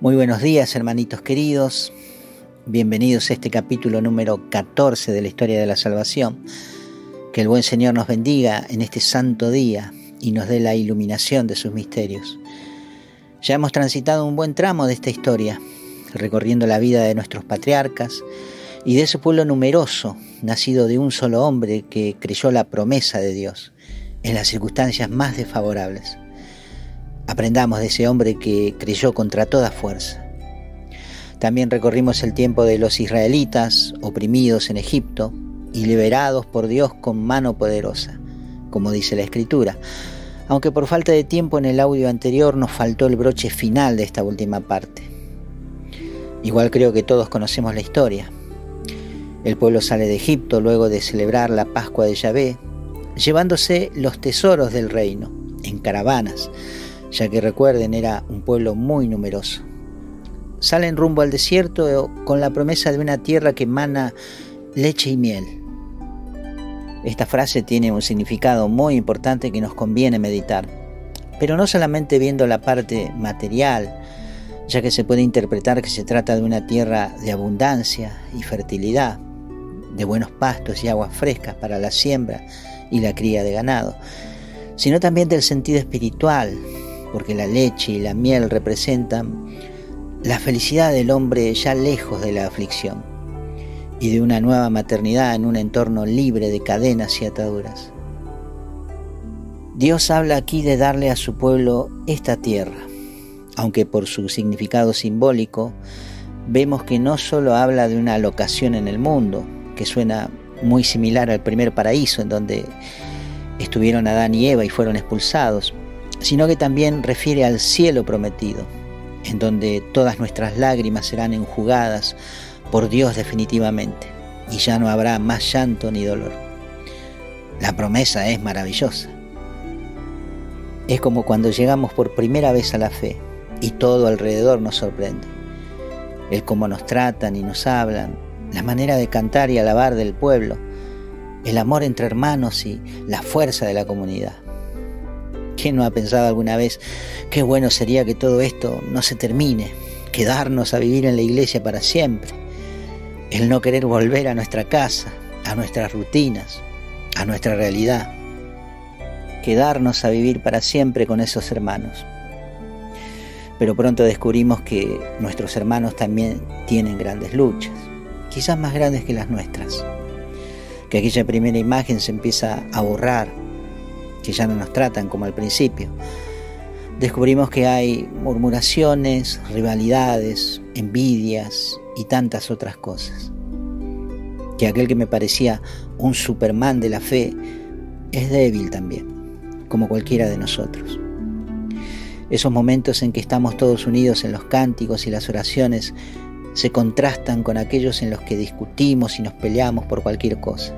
Muy buenos días, hermanitos queridos. Bienvenidos a este capítulo número 14 de la historia de la salvación. Que el buen Señor nos bendiga en este santo día y nos dé la iluminación de sus misterios. Ya hemos transitado un buen tramo de esta historia, recorriendo la vida de nuestros patriarcas y de ese pueblo numeroso, nacido de un solo hombre que creyó la promesa de Dios en las circunstancias más desfavorables. Aprendamos de ese hombre que creyó contra toda fuerza. También recorrimos el tiempo de los israelitas oprimidos en Egipto y liberados por Dios con mano poderosa, como dice la Escritura. Aunque por falta de tiempo en el audio anterior nos faltó el broche final de esta última parte. Igual creo que todos conocemos la historia. El pueblo sale de Egipto luego de celebrar la Pascua de Yahvé, llevándose los tesoros del reino en caravanas ya que recuerden era un pueblo muy numeroso. Salen rumbo al desierto con la promesa de una tierra que emana leche y miel. Esta frase tiene un significado muy importante que nos conviene meditar, pero no solamente viendo la parte material, ya que se puede interpretar que se trata de una tierra de abundancia y fertilidad, de buenos pastos y aguas frescas para la siembra y la cría de ganado, sino también del sentido espiritual, porque la leche y la miel representan la felicidad del hombre ya lejos de la aflicción y de una nueva maternidad en un entorno libre de cadenas y ataduras. Dios habla aquí de darle a su pueblo esta tierra, aunque por su significado simbólico vemos que no solo habla de una locación en el mundo, que suena muy similar al primer paraíso en donde estuvieron Adán y Eva y fueron expulsados, sino que también refiere al cielo prometido, en donde todas nuestras lágrimas serán enjugadas por Dios definitivamente, y ya no habrá más llanto ni dolor. La promesa es maravillosa. Es como cuando llegamos por primera vez a la fe y todo alrededor nos sorprende. El cómo nos tratan y nos hablan, la manera de cantar y alabar del pueblo, el amor entre hermanos y la fuerza de la comunidad. ¿Quién no ha pensado alguna vez qué bueno sería que todo esto no se termine, quedarnos a vivir en la iglesia para siempre? El no querer volver a nuestra casa, a nuestras rutinas, a nuestra realidad. Quedarnos a vivir para siempre con esos hermanos. Pero pronto descubrimos que nuestros hermanos también tienen grandes luchas, quizás más grandes que las nuestras. Que aquella primera imagen se empieza a borrar que ya no nos tratan como al principio. Descubrimos que hay murmuraciones, rivalidades, envidias y tantas otras cosas. Que aquel que me parecía un Superman de la fe es débil también, como cualquiera de nosotros. Esos momentos en que estamos todos unidos en los cánticos y las oraciones se contrastan con aquellos en los que discutimos y nos peleamos por cualquier cosa.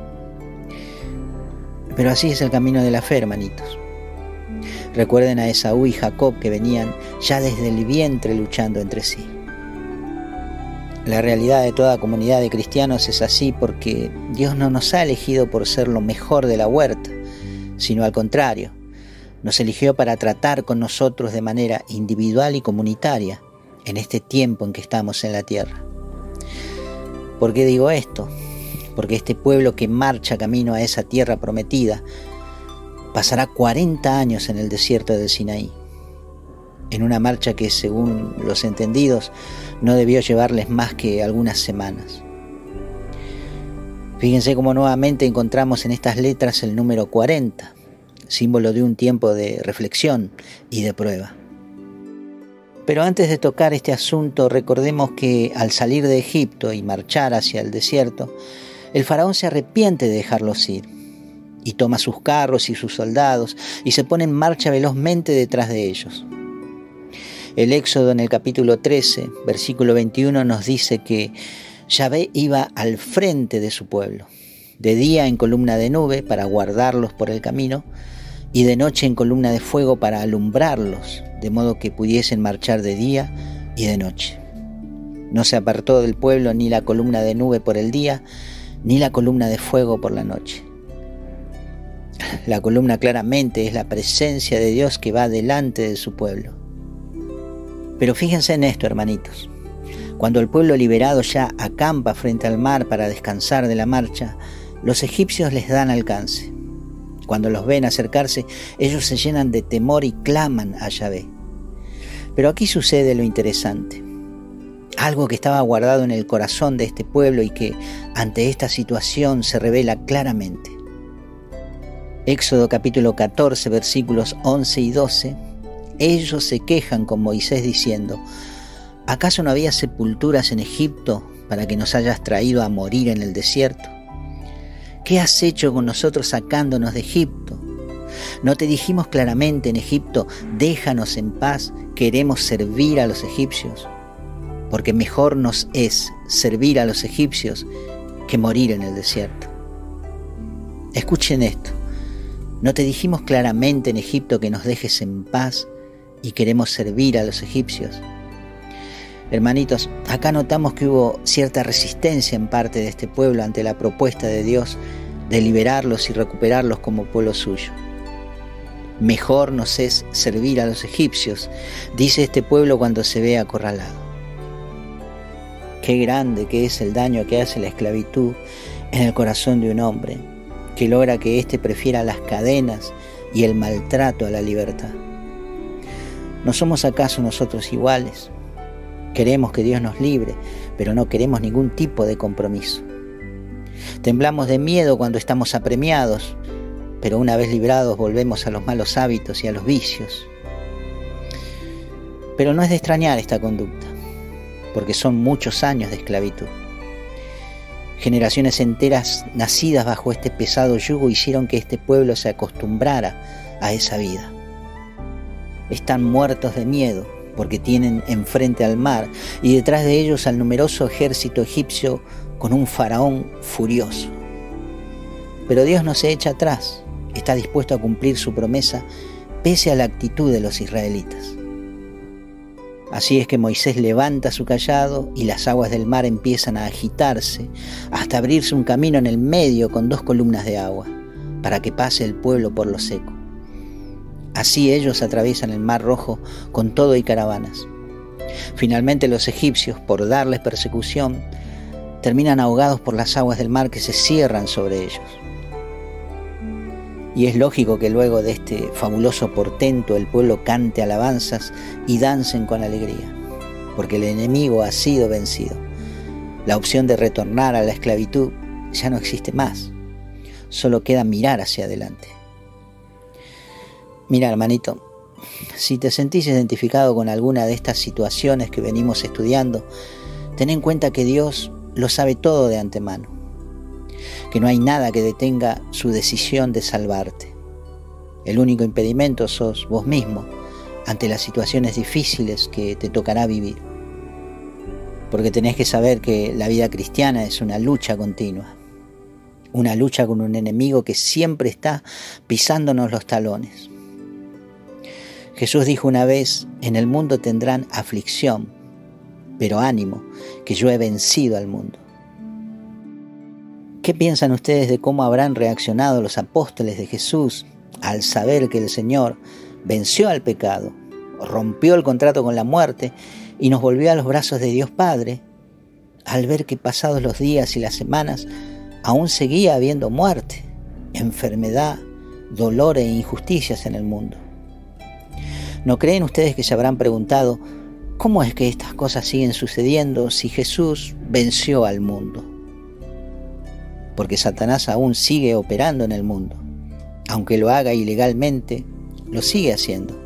Pero así es el camino de la fe, hermanitos. Recuerden a Esaú y Jacob que venían ya desde el vientre luchando entre sí. La realidad de toda comunidad de cristianos es así porque Dios no nos ha elegido por ser lo mejor de la huerta, sino al contrario, nos eligió para tratar con nosotros de manera individual y comunitaria en este tiempo en que estamos en la tierra. ¿Por qué digo esto? Porque este pueblo que marcha camino a esa tierra prometida pasará 40 años en el desierto del Sinaí, en una marcha que según los entendidos no debió llevarles más que algunas semanas. Fíjense cómo nuevamente encontramos en estas letras el número 40, símbolo de un tiempo de reflexión y de prueba. Pero antes de tocar este asunto, recordemos que al salir de Egipto y marchar hacia el desierto, el faraón se arrepiente de dejarlos ir y toma sus carros y sus soldados y se pone en marcha velozmente detrás de ellos. El Éxodo en el capítulo 13, versículo 21 nos dice que Yahvé iba al frente de su pueblo, de día en columna de nube para guardarlos por el camino y de noche en columna de fuego para alumbrarlos, de modo que pudiesen marchar de día y de noche. No se apartó del pueblo ni la columna de nube por el día, ni la columna de fuego por la noche. La columna claramente es la presencia de Dios que va delante de su pueblo. Pero fíjense en esto, hermanitos. Cuando el pueblo liberado ya acampa frente al mar para descansar de la marcha, los egipcios les dan alcance. Cuando los ven acercarse, ellos se llenan de temor y claman a Yahvé. Pero aquí sucede lo interesante. Algo que estaba guardado en el corazón de este pueblo y que ante esta situación se revela claramente. Éxodo capítulo 14 versículos 11 y 12. Ellos se quejan con Moisés diciendo, ¿acaso no había sepulturas en Egipto para que nos hayas traído a morir en el desierto? ¿Qué has hecho con nosotros sacándonos de Egipto? ¿No te dijimos claramente en Egipto, déjanos en paz, queremos servir a los egipcios? Porque mejor nos es servir a los egipcios que morir en el desierto. Escuchen esto. ¿No te dijimos claramente en Egipto que nos dejes en paz y queremos servir a los egipcios? Hermanitos, acá notamos que hubo cierta resistencia en parte de este pueblo ante la propuesta de Dios de liberarlos y recuperarlos como pueblo suyo. Mejor nos es servir a los egipcios, dice este pueblo cuando se ve acorralado. Qué grande que es el daño que hace la esclavitud en el corazón de un hombre, que logra que éste prefiera las cadenas y el maltrato a la libertad. ¿No somos acaso nosotros iguales? Queremos que Dios nos libre, pero no queremos ningún tipo de compromiso. Temblamos de miedo cuando estamos apremiados, pero una vez librados volvemos a los malos hábitos y a los vicios. Pero no es de extrañar esta conducta, porque son muchos años de esclavitud. Generaciones enteras nacidas bajo este pesado yugo hicieron que este pueblo se acostumbrara a esa vida. Están muertos de miedo porque tienen enfrente al mar y detrás de ellos al numeroso ejército egipcio con un faraón furioso. Pero Dios no se echa atrás, está dispuesto a cumplir su promesa pese a la actitud de los israelitas. Así es que Moisés levanta su callado y las aguas del mar empiezan a agitarse hasta abrirse un camino en el medio con dos columnas de agua, para que pase el pueblo por lo seco. Así ellos atraviesan el mar rojo con todo y caravanas. Finalmente los egipcios, por darles persecución, terminan ahogados por las aguas del mar que se cierran sobre ellos. Y es lógico que luego de este fabuloso portento el pueblo cante alabanzas y dancen con alegría, porque el enemigo ha sido vencido. La opción de retornar a la esclavitud ya no existe más, solo queda mirar hacia adelante. Mira, hermanito, si te sentís identificado con alguna de estas situaciones que venimos estudiando, ten en cuenta que Dios lo sabe todo de antemano, que no hay nada que detenga su decisión de salvarte. El único impedimento sos vos mismo ante las situaciones difíciles que te tocará vivir. Porque tenés que saber que la vida cristiana es una lucha continua, una lucha con un enemigo que siempre está pisándonos los talones Jesús dijo una vez, en el mundo tendrán aflicción, pero ánimo, que yo he vencido al mundo. ¿Qué piensan ustedes de cómo habrán reaccionado los apóstoles de Jesús al saber que el Señor venció al pecado, rompió el contrato con la muerte y nos volvió a los brazos de Dios Padre, al ver que pasados los días y las semanas aún seguía habiendo muerte, enfermedad, dolor e injusticias en el mundo? ¿No creen ustedes que se habrán preguntado, ¿cómo es que estas cosas siguen sucediendo si Jesús venció al mundo? Porque Satanás aún sigue operando en el mundo. Aunque lo haga ilegalmente, lo sigue haciendo.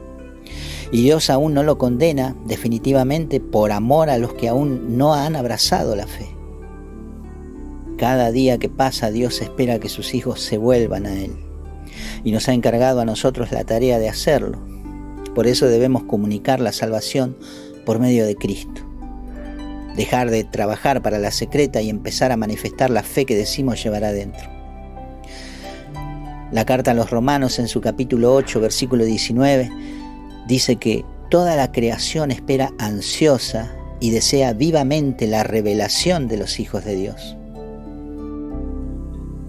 Y Dios aún no lo condena definitivamente por amor a los que aún no han abrazado la fe. Cada día que pasa Dios espera que sus hijos se vuelvan a Él. Y nos ha encargado a nosotros la tarea de hacerlo por eso debemos comunicar la salvación por medio de Cristo. Dejar de trabajar para la secreta y empezar a manifestar la fe que decimos llevar adentro. La carta a los romanos en su capítulo 8, versículo 19, dice que toda la creación espera ansiosa y desea vivamente la revelación de los hijos de Dios.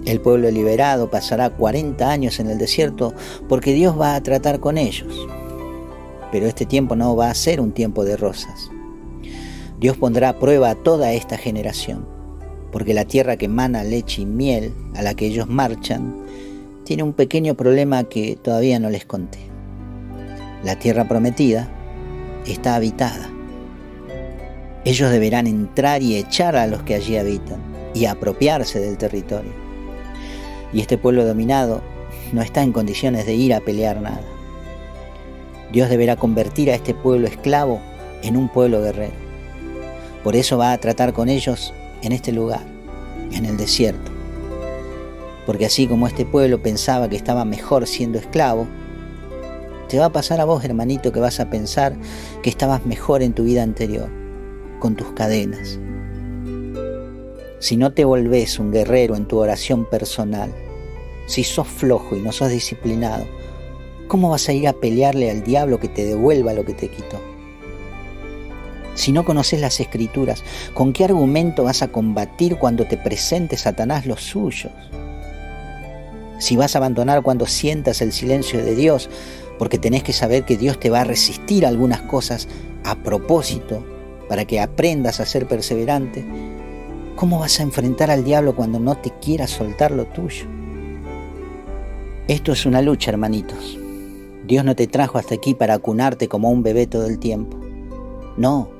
El pueblo liberado pasará 40 años en el desierto porque Dios va a tratar con ellos. pero este tiempo no va a ser un tiempo de rosas. Dios pondrá a prueba a toda esta generación, porque la tierra que emana leche y miel, a la que ellos marchan, tiene un pequeño problema que todavía no les conté. La tierra prometida está habitada. Ellos deberán entrar y echar a los que allí habitan y apropiarse del territorio. Y este pueblo dominado no está en condiciones de ir a pelear nada. Dios deberá convertir a este pueblo esclavo en un pueblo guerrero. Por eso va a tratar con ellos en este lugar, en el desierto. Porque así como este pueblo pensaba que estaba mejor siendo esclavo, te va a pasar a vos, hermanito, que vas a pensar que estabas mejor en tu vida anterior, con tus cadenas. Si no te volvés un guerrero en tu oración personal, si sos flojo y no sos disciplinado, ¿cómo vas a ir a pelearle al diablo que te devuelva lo que te quitó? Si no conoces las escrituras, ¿con qué argumento vas a combatir cuando te presente Satanás los suyos? Si vas a abandonar cuando sientas el silencio de Dios, porque tenés que saber que Dios te va a resistir algunas cosas a propósito para que aprendas a ser perseverante, ¿cómo vas a enfrentar al diablo cuando no te quiera soltar lo tuyo? Esto es una lucha, hermanitos. Dios no te trajo hasta aquí para acunarte como un bebé todo el tiempo. No,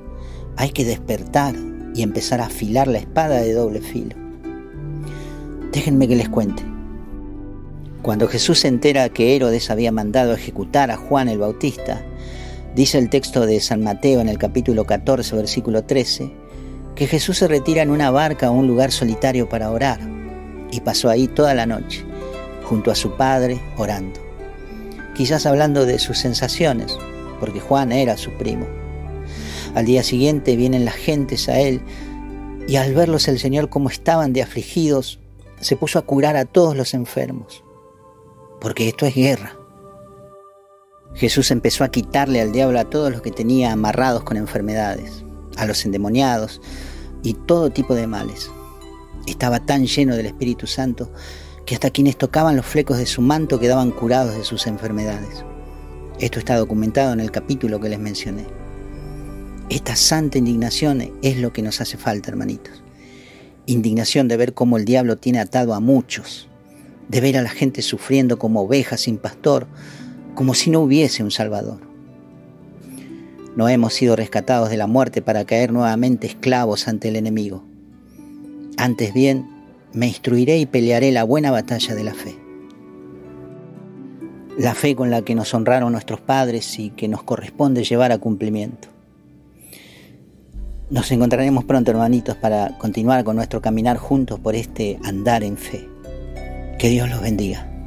hay que despertar y empezar a afilar la espada de doble filo. Déjenme que les cuente. Cuando Jesús se entera que Herodes había mandado ejecutar a Juan el Bautista, dice el texto de San Mateo en el capítulo 14, versículo 13, que Jesús se retira en una barca a un lugar solitario para orar, y pasó ahí toda la noche junto a su padre orando, quizás hablando de sus sensaciones, porque Juan era su primo. Al día siguiente vienen las gentes a él y al verlos el Señor como estaban de afligidos, se puso a curar a todos los enfermos, porque esto es guerra. Jesús empezó a quitarle al diablo a todos los que tenía amarrados con enfermedades, a los endemoniados y todo tipo de males. Estaba tan lleno del Espíritu Santo que hasta quienes tocaban los flecos de su manto quedaban curados de sus enfermedades. Esto está documentado en el capítulo que les mencioné. Esta santa indignación es lo que nos hace falta, hermanitos. Indignación de ver cómo el diablo tiene atado a muchos, de ver a la gente sufriendo como ovejas sin pastor, como si no hubiese un Salvador. No hemos sido rescatados de la muerte para caer nuevamente esclavos ante el enemigo. Antes bien, me instruiré y pelearé la buena batalla de la fe. La fe con la que nos honraron nuestros padres y que nos corresponde llevar a cumplimiento. Nos encontraremos pronto, hermanitos, para continuar con nuestro caminar juntos por este andar en fe. Que Dios los bendiga.